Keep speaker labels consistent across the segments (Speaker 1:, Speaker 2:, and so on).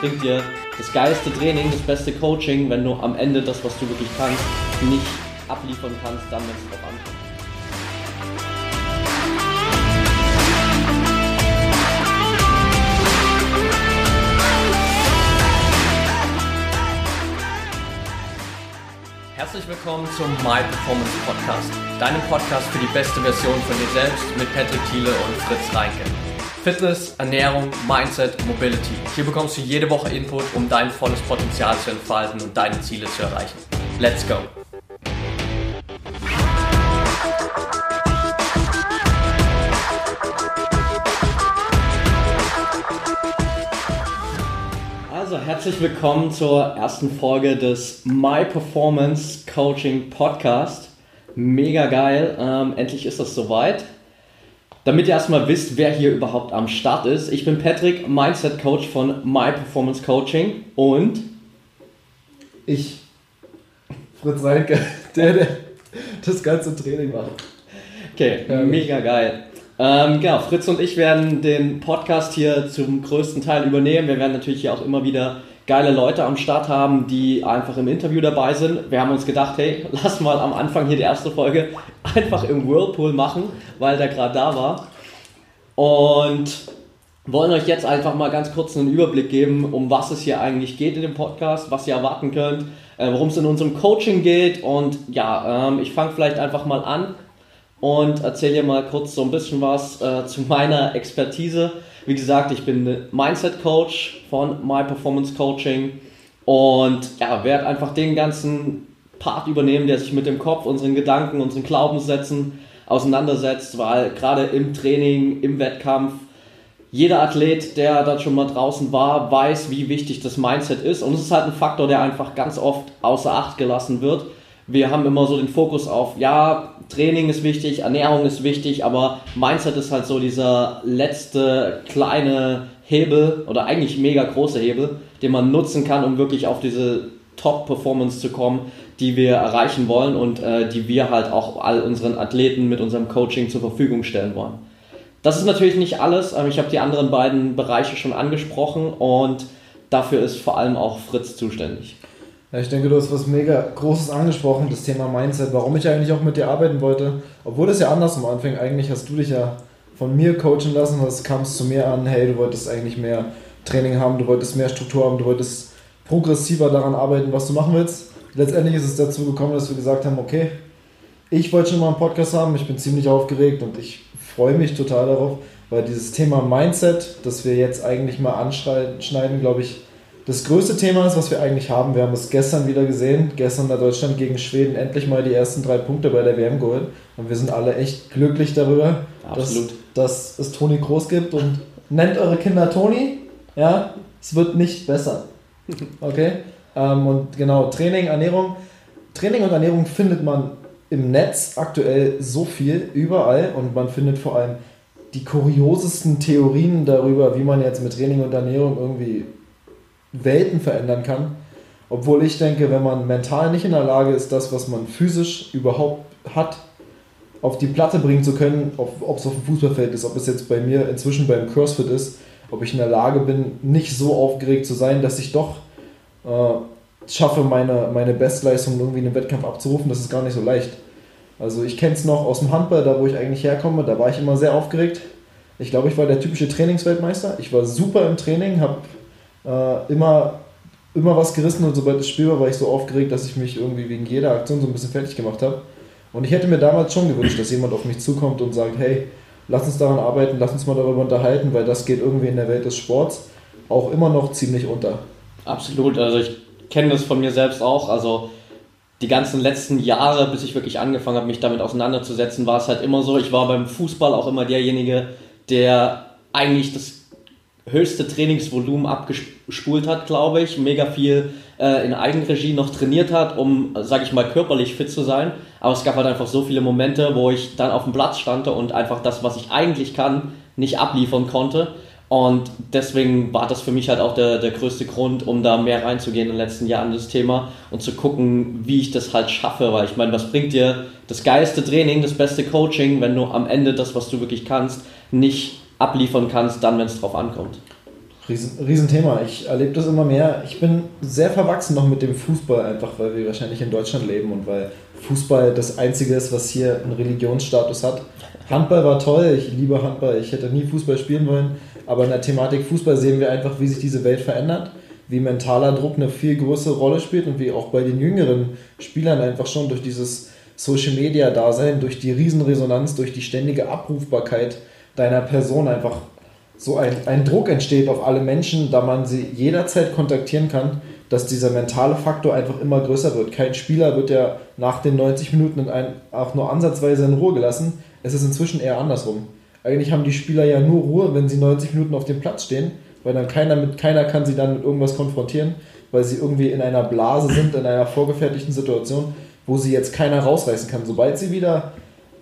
Speaker 1: bringt dir das geilste Training, das beste Coaching, wenn du am Ende das, was du wirklich kannst, nicht abliefern kannst, dann wenn es drauf ankommt. Herzlich willkommen zum My Performance Podcast, deinem Podcast für die beste Version von dir selbst mit Patrick Thiele und Fritz Reinke. Fitness, Ernährung, Mindset, Mobility. Hier bekommst du jede Woche Input, um dein volles Potenzial zu entfalten und deine Ziele zu erreichen. Let's go! Also herzlich willkommen zur ersten Folge des My Performance Coaching Podcast. Mega geil, ähm, endlich ist das soweit. Damit ihr erstmal wisst, wer hier überhaupt am Start ist. Ich bin Patrick, Mindset Coach von My Performance Coaching und
Speaker 2: ich, Fritz Reinke, der, der das ganze Training macht.
Speaker 1: Okay, ja, mega geil. Ähm, genau, Fritz und ich werden den Podcast hier zum größten Teil übernehmen. Wir werden natürlich hier auch immer wieder geile Leute am Start haben, die einfach im Interview dabei sind. Wir haben uns gedacht, hey, lass mal am Anfang hier die erste Folge einfach im Whirlpool machen, weil der gerade da war. Und wollen euch jetzt einfach mal ganz kurz einen Überblick geben, um was es hier eigentlich geht in dem Podcast, was ihr erwarten könnt, äh, worum es in unserem Coaching geht. Und ja, ähm, ich fange vielleicht einfach mal an und erzähle dir mal kurz so ein bisschen was äh, zu meiner Expertise. Wie gesagt, ich bin Mindset Coach von My Performance Coaching und ja, werde einfach den ganzen Part übernehmen, der sich mit dem Kopf, unseren Gedanken, unseren Glaubenssätzen auseinandersetzt, weil gerade im Training, im Wettkampf, jeder Athlet, der da schon mal draußen war, weiß, wie wichtig das Mindset ist. Und es ist halt ein Faktor, der einfach ganz oft außer Acht gelassen wird. Wir haben immer so den Fokus auf, ja, Training ist wichtig, Ernährung ist wichtig, aber Mindset ist halt so dieser letzte kleine Hebel oder eigentlich mega große Hebel, den man nutzen kann, um wirklich auf diese Top-Performance zu kommen, die wir erreichen wollen und äh, die wir halt auch all unseren Athleten mit unserem Coaching zur Verfügung stellen wollen. Das ist natürlich nicht alles, aber ich habe die anderen beiden Bereiche schon angesprochen und dafür ist vor allem auch Fritz zuständig.
Speaker 2: Ja, ich denke, du hast was mega Großes angesprochen, das Thema Mindset, warum ich eigentlich auch mit dir arbeiten wollte. Obwohl es ja anders am Anfang, eigentlich hast du dich ja von mir coachen lassen, es kam zu mir an, hey, du wolltest eigentlich mehr Training haben, du wolltest mehr Struktur haben, du wolltest progressiver daran arbeiten, was du machen willst. Letztendlich ist es dazu gekommen, dass wir gesagt haben, okay, ich wollte schon mal einen Podcast haben, ich bin ziemlich aufgeregt und ich freue mich total darauf, weil dieses Thema Mindset, das wir jetzt eigentlich mal anschneiden, glaube ich, das größte Thema ist, was wir eigentlich haben. Wir haben es gestern wieder gesehen. Gestern hat Deutschland gegen Schweden endlich mal die ersten drei Punkte bei der WM geholt. Und wir sind alle echt glücklich darüber, Absolut. dass, dass es Toni Groß gibt. Und nennt eure Kinder Toni. Ja, es wird nicht besser. Okay? ähm, und genau, Training, Ernährung. Training und Ernährung findet man im Netz aktuell so viel, überall. Und man findet vor allem die kuriosesten Theorien darüber, wie man jetzt mit Training und Ernährung irgendwie Welten verändern kann. Obwohl ich denke, wenn man mental nicht in der Lage ist, das, was man physisch überhaupt hat, auf die Platte bringen zu können, ob, es auf dem Fußballfeld ist, ob es jetzt bei mir inzwischen beim CrossFit ist, ob ich in der Lage bin, nicht so aufgeregt zu sein, dass ich doch äh, schaffe, meine, meine Bestleistung irgendwie in einem Wettkampf abzurufen, das ist gar nicht so leicht. Also ich kenne es noch aus dem Handball, da wo ich eigentlich herkomme, da war ich immer sehr aufgeregt. Ich glaube, ich war der typische Trainingsweltmeister. Ich war super im Training, habe äh, immer, immer was gerissen und sobald es Spiel war, war ich so aufgeregt, dass ich mich irgendwie wegen jeder Aktion so ein bisschen fertig gemacht habe. Und ich hätte mir damals schon gewünscht, dass jemand auf mich zukommt und sagt, hey, lass uns daran arbeiten, lass uns mal darüber unterhalten, weil das geht irgendwie in der Welt des Sports auch immer noch ziemlich unter.
Speaker 1: Absolut, also ich kenne das von mir selbst auch, also die ganzen letzten Jahre, bis ich wirklich angefangen habe, mich damit auseinanderzusetzen, war es halt immer so, ich war beim Fußball auch immer derjenige, der eigentlich das höchste Trainingsvolumen abgespult hat, glaube ich, mega viel äh, in Eigenregie noch trainiert hat, um, sage ich mal, körperlich fit zu sein. Aber es gab halt einfach so viele Momente, wo ich dann auf dem Platz stand und einfach das, was ich eigentlich kann, nicht abliefern konnte. Und deswegen war das für mich halt auch der, der größte Grund, um da mehr reinzugehen in den letzten Jahren das Thema und zu gucken, wie ich das halt schaffe. Weil ich meine, was bringt dir das geilste Training, das beste Coaching, wenn du am Ende das, was du wirklich kannst, nicht abliefern kannst, dann, wenn es drauf ankommt.
Speaker 2: Riesen, Riesenthema. Ich erlebe das immer mehr. Ich bin sehr verwachsen noch mit dem Fußball, einfach weil wir wahrscheinlich in Deutschland leben und weil Fußball das Einzige ist, was hier einen Religionsstatus hat. Handball war toll, ich liebe Handball, ich hätte nie Fußball spielen wollen, aber in der Thematik Fußball sehen wir einfach, wie sich diese Welt verändert, wie mentaler Druck eine viel größere Rolle spielt und wie auch bei den jüngeren Spielern einfach schon durch dieses Social Media Dasein, durch die Riesenresonanz, durch die ständige Abrufbarkeit deiner Person einfach so ein, ein Druck entsteht auf alle Menschen, da man sie jederzeit kontaktieren kann, dass dieser mentale Faktor einfach immer größer wird. Kein Spieler wird ja nach den 90 Minuten auch nur ansatzweise in Ruhe gelassen. Es ist inzwischen eher andersrum. Eigentlich haben die Spieler ja nur Ruhe, wenn sie 90 Minuten auf dem Platz stehen, weil dann keiner, mit, keiner kann sie dann mit irgendwas konfrontieren, weil sie irgendwie in einer Blase sind, in einer vorgefertigten Situation, wo sie jetzt keiner rausreißen kann. Sobald sie wieder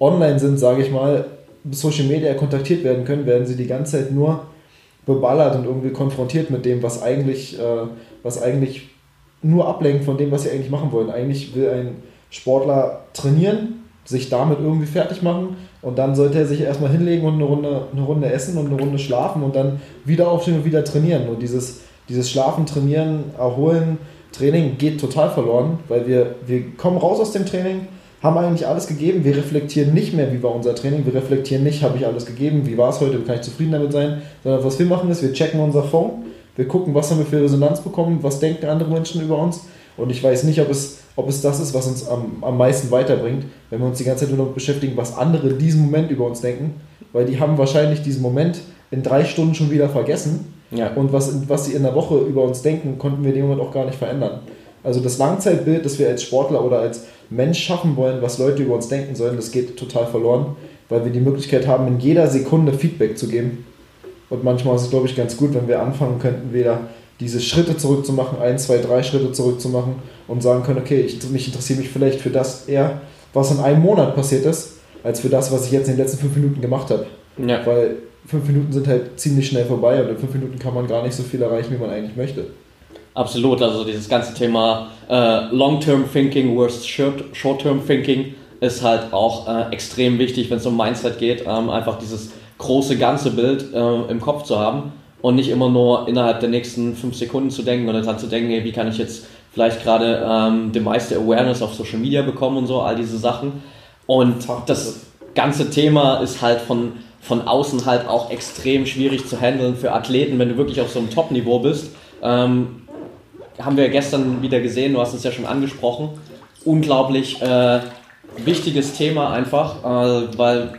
Speaker 2: online sind, sage ich mal, Social Media kontaktiert werden können, werden sie die ganze Zeit nur beballert und irgendwie konfrontiert mit dem, was eigentlich, äh, was eigentlich nur ablenkt von dem, was sie eigentlich machen wollen. Eigentlich will ein Sportler trainieren, sich damit irgendwie fertig machen und dann sollte er sich erstmal hinlegen und eine Runde, eine Runde essen und eine Runde schlafen und dann wieder aufstehen und wieder trainieren. Und dieses, dieses Schlafen, Trainieren, Erholen, Training geht total verloren, weil wir, wir kommen raus aus dem Training, haben eigentlich alles gegeben. Wir reflektieren nicht mehr, wie war unser Training. Wir reflektieren nicht, habe ich alles gegeben, wie war es heute, kann ich zufrieden damit sein. Sondern was wir machen ist, wir checken unser Phone, wir gucken, was haben wir für Resonanz bekommen, was denken andere Menschen über uns. Und ich weiß nicht, ob es, ob es das ist, was uns am, am meisten weiterbringt, wenn wir uns die ganze Zeit nur damit beschäftigen, was andere in diesem Moment über uns denken. Weil die haben wahrscheinlich diesen Moment in drei Stunden schon wieder vergessen. Ja. Und was, was sie in der Woche über uns denken, konnten wir in dem Moment auch gar nicht verändern. Also das Langzeitbild, das wir als Sportler oder als Mensch schaffen wollen, was Leute über uns denken sollen, das geht total verloren, weil wir die Möglichkeit haben, in jeder Sekunde Feedback zu geben. Und manchmal ist es, glaube ich, ganz gut, wenn wir anfangen könnten, wieder diese Schritte zurückzumachen, ein, zwei, drei Schritte zurückzumachen und sagen können, okay, ich mich interessiere mich vielleicht für das eher, was in einem Monat passiert ist, als für das, was ich jetzt in den letzten fünf Minuten gemacht habe. Ja. Weil fünf Minuten sind halt ziemlich schnell vorbei und in fünf Minuten kann man gar nicht so viel erreichen, wie man eigentlich möchte.
Speaker 1: Absolut, also dieses ganze Thema äh, Long-Term Thinking versus Short-Term Thinking ist halt auch äh, extrem wichtig, wenn es um Mindset geht, ähm, einfach dieses große ganze Bild äh, im Kopf zu haben und nicht immer nur innerhalb der nächsten fünf Sekunden zu denken und dann zu denken, hey, wie kann ich jetzt vielleicht gerade ähm, die meiste Awareness auf Social Media bekommen und so, all diese Sachen. Und das ganze Thema ist halt von, von außen halt auch extrem schwierig zu handeln für Athleten, wenn du wirklich auf so einem Top-Niveau bist. Ähm, haben wir gestern wieder gesehen, du hast es ja schon angesprochen. Unglaublich äh, wichtiges Thema einfach, äh, weil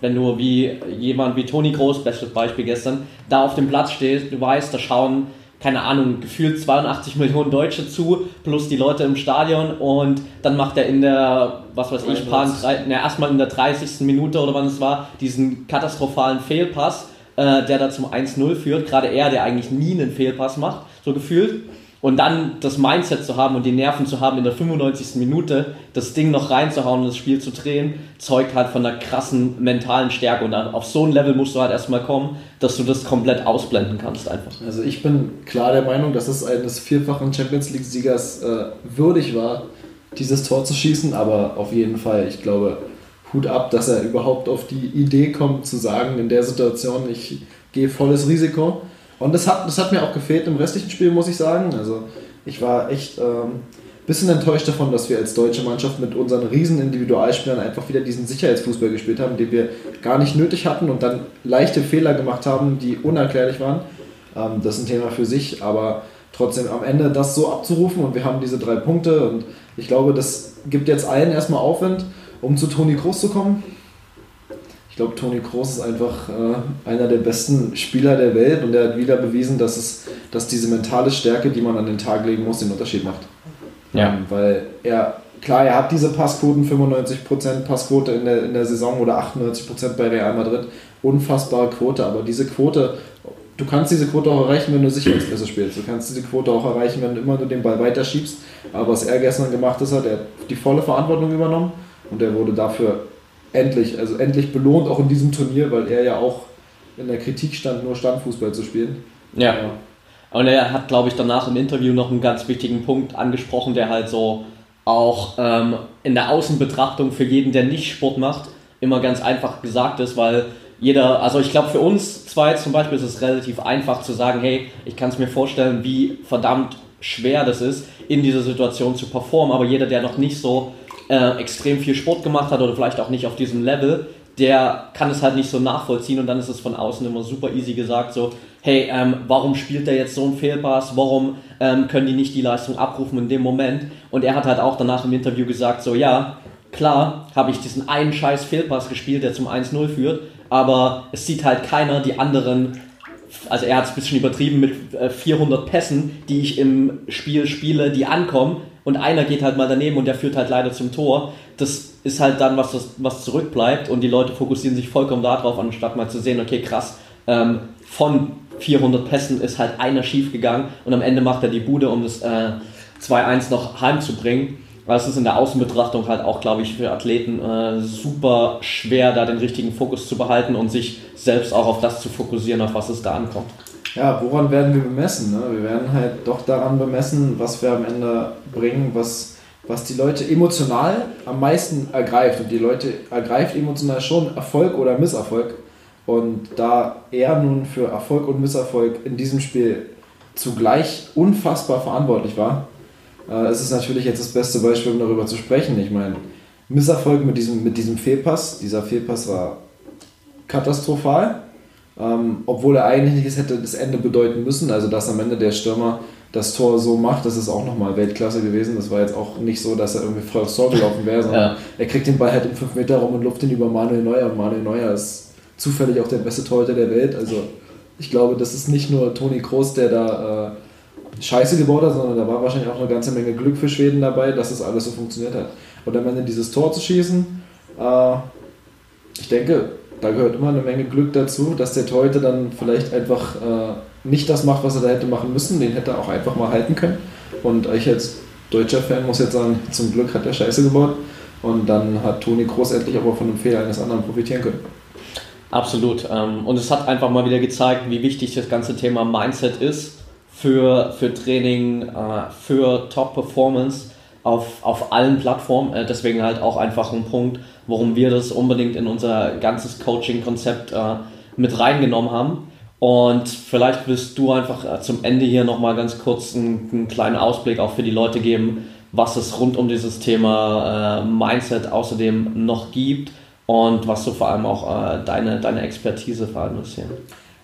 Speaker 1: wenn du wie jemand wie Toni Groß, bestes Beispiel gestern, da auf dem Platz stehst, du weißt, da schauen, keine Ahnung, gefühlt 82 Millionen Deutsche zu, plus die Leute im Stadion und dann macht er in der, was weiß ich, paar, ne, erstmal in der 30. Minute oder wann es war, diesen katastrophalen Fehlpass, äh, der da zum 1-0 führt, gerade er, der eigentlich nie einen Fehlpass macht, so gefühlt. Und dann das Mindset zu haben und die Nerven zu haben, in der 95. Minute das Ding noch reinzuhauen und das Spiel zu drehen, zeugt halt von einer krassen mentalen Stärke. Und auf so ein Level musst du halt erstmal kommen, dass du das komplett ausblenden kannst einfach.
Speaker 2: Also ich bin klar der Meinung, dass es eines vierfachen Champions League-Siegers äh, würdig war, dieses Tor zu schießen. Aber auf jeden Fall, ich glaube, Hut ab, dass er überhaupt auf die Idee kommt zu sagen, in der Situation, ich gehe volles Risiko und das hat, das hat mir auch gefehlt im restlichen Spiel, muss ich sagen. Also ich war echt ein ähm, bisschen enttäuscht davon, dass wir als deutsche Mannschaft mit unseren riesen Individualspielern einfach wieder diesen Sicherheitsfußball gespielt haben, den wir gar nicht nötig hatten und dann leichte Fehler gemacht haben, die unerklärlich waren. Ähm, das ist ein Thema für sich, aber trotzdem am Ende das so abzurufen und wir haben diese drei Punkte und ich glaube, das gibt jetzt allen erstmal Aufwind, um zu Toni Groß zu kommen glaube, Toni Kroos ist einfach äh, einer der besten Spieler der Welt und er hat wieder bewiesen, dass, es, dass diese mentale Stärke, die man an den Tag legen muss, den Unterschied macht. Ja. Ähm, weil er, klar, er hat diese Passquoten, 95% Passquote in der, in der Saison oder 98% bei Real Madrid, unfassbare Quote, aber diese Quote, du kannst diese Quote auch erreichen, wenn du Sicherheitsklasse spielst. Du kannst diese Quote auch erreichen, wenn du immer nur den Ball weiterschiebst. Aber was er gestern gemacht hat, er hat die volle Verantwortung übernommen und er wurde dafür endlich, also endlich belohnt, auch in diesem Turnier, weil er ja auch in der Kritik stand, nur Standfußball zu spielen.
Speaker 1: Ja. ja. Und er hat, glaube ich, danach im Interview noch einen ganz wichtigen Punkt angesprochen, der halt so auch ähm, in der Außenbetrachtung für jeden, der nicht Sport macht, immer ganz einfach gesagt ist, weil jeder, also ich glaube für uns zwei zum Beispiel ist es relativ einfach zu sagen, hey, ich kann es mir vorstellen, wie verdammt schwer das ist, in dieser Situation zu performen, aber jeder, der noch nicht so äh, extrem viel Sport gemacht hat oder vielleicht auch nicht auf diesem Level, der kann es halt nicht so nachvollziehen und dann ist es von außen immer super easy gesagt, so, hey, ähm, warum spielt der jetzt so einen Fehlpass, warum ähm, können die nicht die Leistung abrufen in dem Moment? Und er hat halt auch danach im Interview gesagt, so, ja, klar habe ich diesen einen scheiß Fehlpass gespielt, der zum 1-0 führt, aber es sieht halt keiner die anderen, also er hat es ein bisschen übertrieben mit 400 äh, Pässen, die ich im Spiel spiele, die ankommen und einer geht halt mal daneben und der führt halt leider zum Tor. Das ist halt dann was, was zurückbleibt und die Leute fokussieren sich vollkommen darauf, anstatt mal zu sehen, okay, krass, ähm, von 400 Pässen ist halt einer schief gegangen und am Ende macht er die Bude, um das äh, 2-1 noch heimzubringen. Weil es ist in der Außenbetrachtung halt auch, glaube ich, für Athleten äh, super schwer, da den richtigen Fokus zu behalten und sich selbst auch auf das zu fokussieren, auf was es da ankommt.
Speaker 2: Ja, woran werden wir bemessen? Ne? Wir werden halt doch daran bemessen, was wir am Ende bringen, was, was die Leute emotional am meisten ergreift. Und die Leute ergreift emotional schon Erfolg oder Misserfolg. Und da er nun für Erfolg und Misserfolg in diesem Spiel zugleich unfassbar verantwortlich war, es ist natürlich jetzt das beste Beispiel, um darüber zu sprechen. Ich meine, Misserfolg mit diesem, mit diesem Fehlpass. Dieser Fehlpass war katastrophal, ähm, obwohl er eigentlich nicht hätte das Ende bedeuten müssen. Also, dass am Ende der Stürmer das Tor so macht, das ist auch nochmal Weltklasse gewesen. Das war jetzt auch nicht so, dass er irgendwie voll aufs Tor gelaufen wäre, sondern ja. er kriegt den Ball halt im 5 Meter rum und luft ihn über Manuel Neuer. Und Manuel Neuer ist zufällig auch der beste Torhüter der Welt. Also, ich glaube, das ist nicht nur Toni Kroos, der da. Äh, Scheiße gebaut hat, sondern da war wahrscheinlich auch eine ganze Menge Glück für Schweden dabei, dass das alles so funktioniert hat. Und am Ende dieses Tor zu schießen, äh, ich denke, da gehört immer eine Menge Glück dazu, dass der Torhüter dann vielleicht einfach äh, nicht das macht, was er da hätte machen müssen. Den hätte er auch einfach mal halten können. Und ich als deutscher Fan muss jetzt sagen, zum Glück hat er Scheiße gebaut. Und dann hat Toni Groß endlich aber von dem Fehler eines anderen profitieren können.
Speaker 1: Absolut. Ähm, und es hat einfach mal wieder gezeigt, wie wichtig das ganze Thema Mindset ist für, für Training, äh, für Top-Performance auf, auf allen Plattformen. Äh, deswegen halt auch einfach ein Punkt, warum wir das unbedingt in unser ganzes Coaching-Konzept äh, mit reingenommen haben. Und vielleicht willst du einfach zum Ende hier nochmal ganz kurz einen, einen, kleinen Ausblick auch für die Leute geben, was es rund um dieses Thema Mindset außerdem noch gibt und was so vor allem auch deine, deine Expertise vor allem ist hier.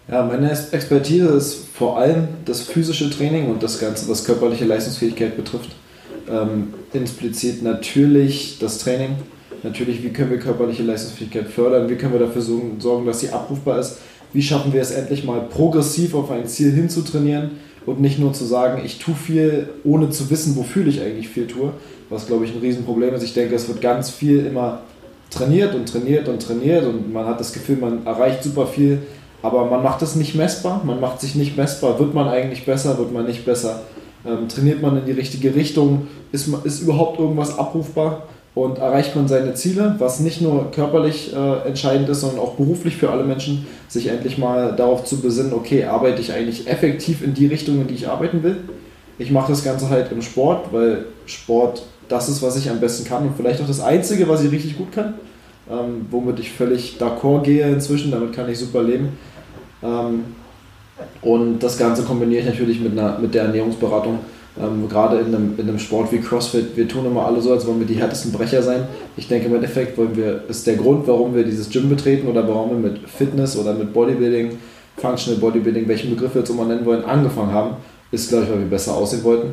Speaker 2: Ja, meine Expertise ist vor allem das physische Training und das Ganze, was körperliche Leistungsfähigkeit betrifft. Ähm, implizit natürlich das Training. Natürlich, wie können wir körperliche Leistungsfähigkeit fördern? Wie können wir dafür sorgen, dass sie abrufbar ist? Wie schaffen wir es endlich mal progressiv auf ein Ziel hinzutrainieren und nicht nur zu sagen, ich tue viel, ohne zu wissen, wofür ich eigentlich viel tue, was glaube ich ein Riesenproblem ist. Ich denke, es wird ganz viel immer trainiert und trainiert und trainiert und man hat das Gefühl, man erreicht super viel, aber man macht es nicht messbar, man macht sich nicht messbar. Wird man eigentlich besser, wird man nicht besser? Ähm, trainiert man in die richtige Richtung? Ist, ist überhaupt irgendwas abrufbar? Und erreicht man seine Ziele, was nicht nur körperlich äh, entscheidend ist, sondern auch beruflich für alle Menschen, sich endlich mal darauf zu besinnen, okay, arbeite ich eigentlich effektiv in die Richtung, in die ich arbeiten will? Ich mache das Ganze halt im Sport, weil Sport das ist, was ich am besten kann und vielleicht auch das Einzige, was ich richtig gut kann ähm, womit ich völlig d'accord gehe inzwischen, damit kann ich super leben. Ähm, und das Ganze kombiniere ich natürlich mit, einer, mit der Ernährungsberatung. Ähm, gerade in einem, in einem Sport wie CrossFit, wir tun immer alle so, als wollen wir die härtesten Brecher sein. Ich denke im Endeffekt wollen wir, ist der Grund, warum wir dieses Gym betreten oder warum wir mit Fitness oder mit Bodybuilding, Functional Bodybuilding, welchen Begriff wir jetzt immer nennen wollen, angefangen haben, ist, glaube ich, weil wir besser aussehen wollten.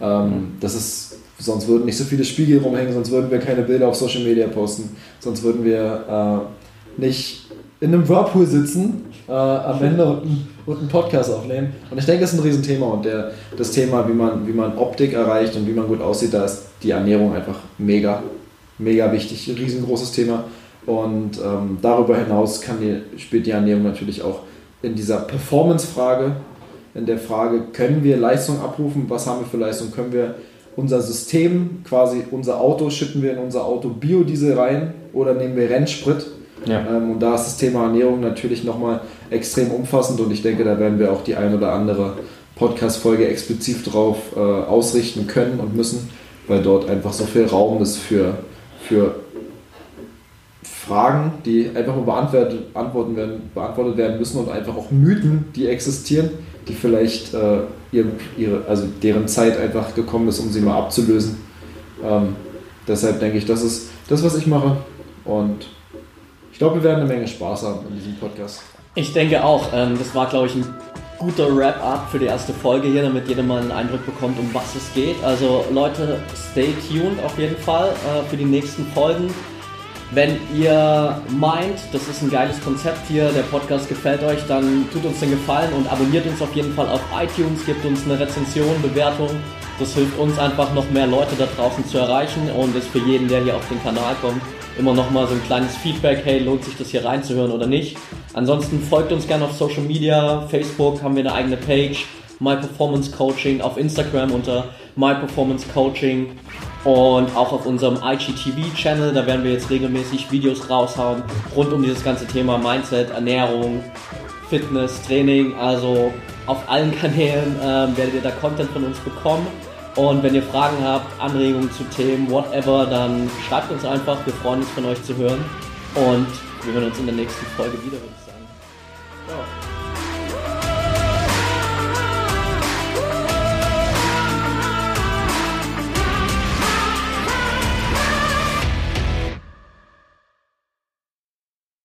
Speaker 2: Ähm, das ist Sonst würden nicht so viele Spiegel rumhängen, sonst würden wir keine Bilder auf Social Media posten, sonst würden wir äh, nicht in einem Whirlpool sitzen äh, am Ende und, und, einen Podcast aufnehmen. Und ich denke, das ist ein Riesenthema und der, das Thema, wie man, wie man Optik erreicht und wie man gut aussieht, da ist die Ernährung einfach mega, mega wichtig, ein riesengroßes Thema. Und ähm, darüber hinaus die, spielt die Ernährung natürlich auch in dieser Performance-Frage, in der Frage, können wir Leistung abrufen, was haben wir für Leistung, können wir unser System, quasi unser Auto, schütten wir in unser Auto Biodiesel rein oder nehmen wir Rennsprit. Ja. Ähm, und da ist das Thema Ernährung natürlich nochmal extrem umfassend und ich denke, da werden wir auch die ein oder andere Podcast-Folge explizit drauf äh, ausrichten können und müssen, weil dort einfach so viel Raum ist für, für Fragen, die einfach mal beantwortet, beantwortet, werden, beantwortet werden müssen und einfach auch Mythen, die existieren, die vielleicht äh, ihre, ihre, also deren Zeit einfach gekommen ist, um sie mal abzulösen. Ähm, deshalb denke ich, das ist das, was ich mache. Und ich glaube, wir werden eine Menge Spaß haben in diesem Podcast.
Speaker 1: Ich denke auch. Ähm, das war, glaube ich, ein guter Wrap-up für die erste Folge hier, damit jeder mal einen Eindruck bekommt, um was es geht. Also Leute, stay tuned auf jeden Fall äh, für die nächsten Folgen. Wenn ihr meint, das ist ein geiles Konzept hier, der Podcast gefällt euch, dann tut uns den Gefallen und abonniert uns auf jeden Fall auf iTunes, gebt uns eine Rezension, Bewertung. Das hilft uns einfach noch mehr Leute da draußen zu erreichen und ist für jeden, der hier auf den Kanal kommt, immer noch mal so ein kleines Feedback, hey, lohnt sich das hier reinzuhören oder nicht. Ansonsten folgt uns gerne auf Social Media, Facebook haben wir eine eigene Page, My Performance Coaching, auf Instagram unter My Performance Coaching und auch auf unserem IGTV-Channel, da werden wir jetzt regelmäßig Videos raushauen rund um dieses ganze Thema Mindset, Ernährung, Fitness, Training, also auf allen Kanälen äh, werdet ihr da Content von uns bekommen. Und wenn ihr Fragen habt, Anregungen zu Themen, whatever, dann schreibt uns einfach. Wir freuen uns von euch zu hören. Und wir hören uns in der nächsten Folge wieder, würde ich sagen. Ciao.